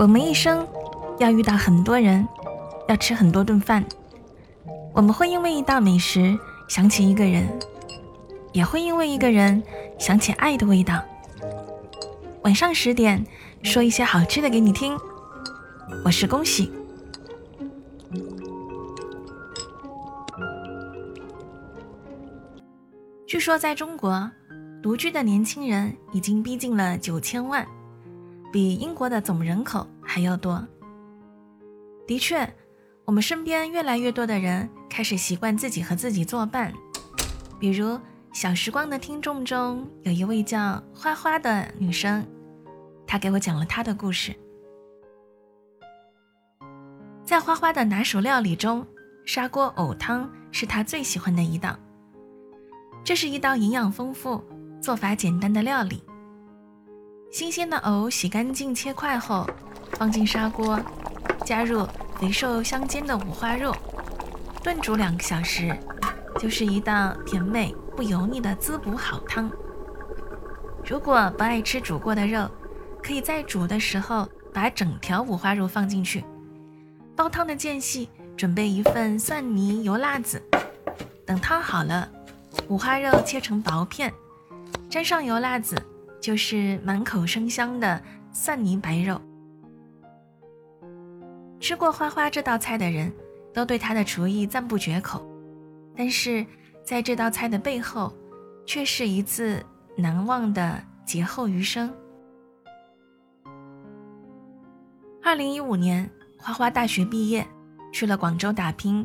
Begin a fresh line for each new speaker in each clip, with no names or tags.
我们一生要遇到很多人，要吃很多顿饭。我们会因为一道美食想起一个人，也会因为一个人想起爱的味道。晚上十点，说一些好吃的给你听。我是恭喜。据说在中国，独居的年轻人已经逼近了九千万。比英国的总人口还要多。的确，我们身边越来越多的人开始习惯自己和自己作伴。比如，小时光的听众中有一位叫花花的女生，她给我讲了她的故事。在花花的拿手料理中，砂锅藕汤是她最喜欢的一道。这是一道营养丰富、做法简单的料理。新鲜的藕洗干净切块后，放进砂锅，加入肥瘦相间的五花肉，炖煮两个小时，就是一道甜美不油腻的滋补好汤。如果不爱吃煮过的肉，可以在煮的时候把整条五花肉放进去。煲汤的间隙，准备一份蒜泥油辣子。等汤好了，五花肉切成薄片，沾上油辣子。就是满口生香的蒜泥白肉。吃过花花这道菜的人，都对她的厨艺赞不绝口。但是，在这道菜的背后，却是一次难忘的劫后余生。二零一五年，花花大学毕业，去了广州打拼。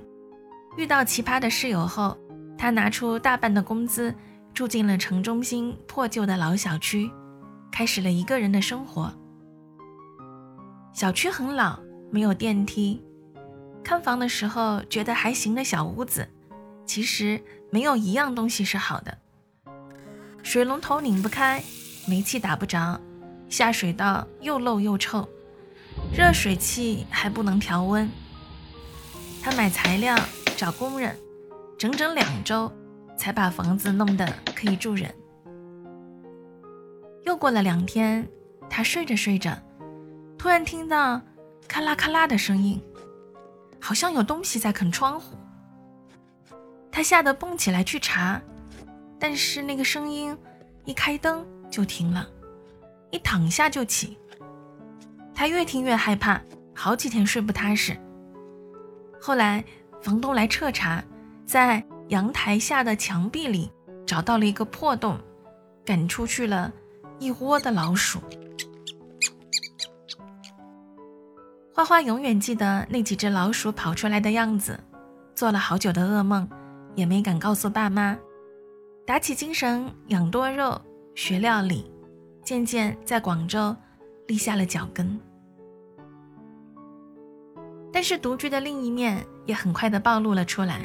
遇到奇葩的室友后，她拿出大半的工资。住进了城中心破旧的老小区，开始了一个人的生活。小区很老，没有电梯。看房的时候觉得还行的小屋子，其实没有一样东西是好的。水龙头拧不开，煤气打不着，下水道又漏又臭，热水器还不能调温。他买材料，找工人，整整两周。才把房子弄得可以住人。又过了两天，他睡着睡着，突然听到咔啦咔啦的声音，好像有东西在啃窗户。他吓得蹦起来去查，但是那个声音一开灯就停了，一躺下就起。他越听越害怕，好几天睡不踏实。后来房东来彻查，在。阳台下的墙壁里找到了一个破洞，赶出去了一窝的老鼠。花花永远记得那几只老鼠跑出来的样子，做了好久的噩梦，也没敢告诉爸妈。打起精神养多肉，学料理，渐渐在广州立下了脚跟。但是独居的另一面也很快的暴露了出来。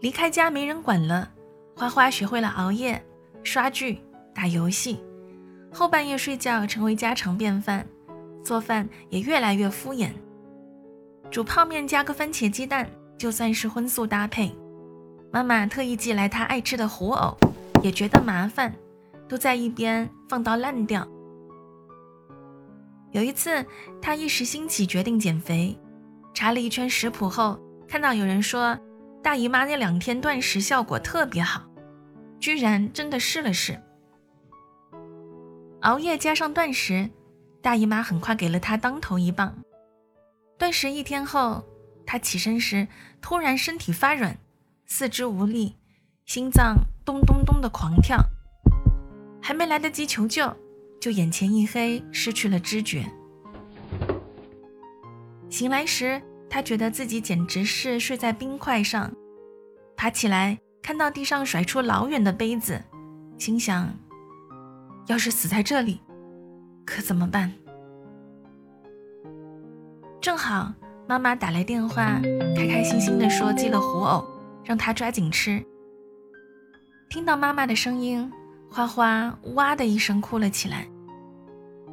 离开家没人管了，花花学会了熬夜、刷剧、打游戏，后半夜睡觉成为家常便饭，做饭也越来越敷衍。煮泡面加个番茄鸡蛋就算是荤素搭配。妈妈特意寄来她爱吃的糊藕，也觉得麻烦，都在一边放到烂掉。有一次，她一时兴起决定减肥，查了一圈食谱后，看到有人说。大姨妈那两天断食效果特别好，居然真的试了试。熬夜加上断食，大姨妈很快给了她当头一棒。断食一天后，她起身时突然身体发软，四肢无力，心脏咚咚咚的狂跳，还没来得及求救，就眼前一黑，失去了知觉。醒来时。他觉得自己简直是睡在冰块上，爬起来看到地上甩出老远的杯子，心想：要是死在这里，可怎么办？正好妈妈打来电话，开开心心地说寄了糊藕，让他抓紧吃。听到妈妈的声音，花花哇的一声哭了起来，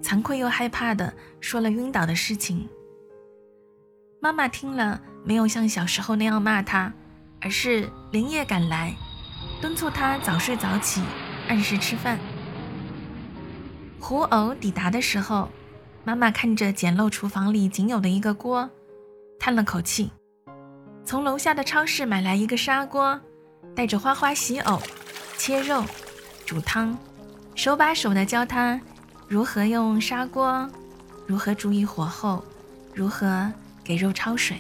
惭愧又害怕的说了晕倒的事情。妈妈听了，没有像小时候那样骂他，而是连夜赶来，敦促他早睡早起，按时吃饭。胡藕抵达的时候，妈妈看着简陋厨房里仅有的一个锅，叹了口气，从楼下的超市买来一个砂锅，带着花花洗藕、切肉、煮汤，手把手的教他如何用砂锅，如何注意火候，如何给肉焯水。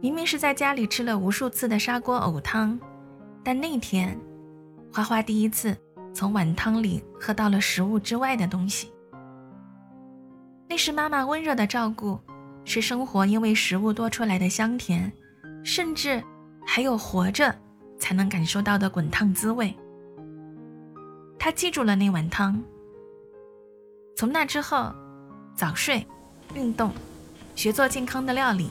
明明是在家里吃了无数次的砂锅藕汤，但那天，花花第一次从碗汤里喝到了食物之外的东西。那是妈妈温热的照顾，是生活因为食物多出来的香甜，甚至还有活着才能感受到的滚烫滋味。他记住了那碗汤。从那之后，早睡、运动、学做健康的料理。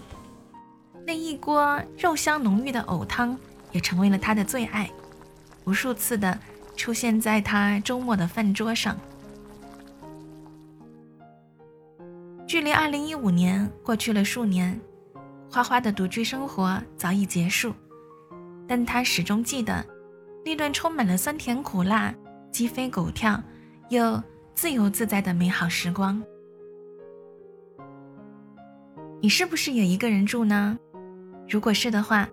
那一锅肉香浓郁的藕汤也成为了他的最爱，无数次的出现在他周末的饭桌上。距离二零一五年过去了数年，花花的独居生活早已结束，但他始终记得那段充满了酸甜苦辣、鸡飞狗跳又自由自在的美好时光。你是不是也一个人住呢？如果是的话，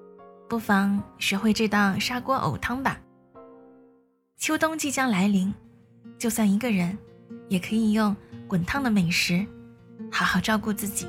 不妨学会这道砂锅藕汤吧。秋冬即将来临，就算一个人，也可以用滚烫的美食，好好照顾自己。